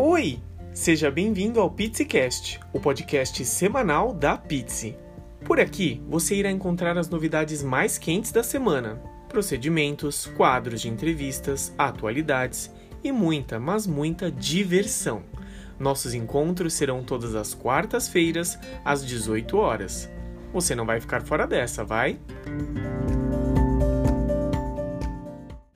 Oi! Seja bem-vindo ao PizziCast, o podcast semanal da Pizzi. Por aqui você irá encontrar as novidades mais quentes da semana, procedimentos, quadros de entrevistas, atualidades e muita, mas muita diversão. Nossos encontros serão todas as quartas-feiras, às 18 horas. Você não vai ficar fora dessa, vai?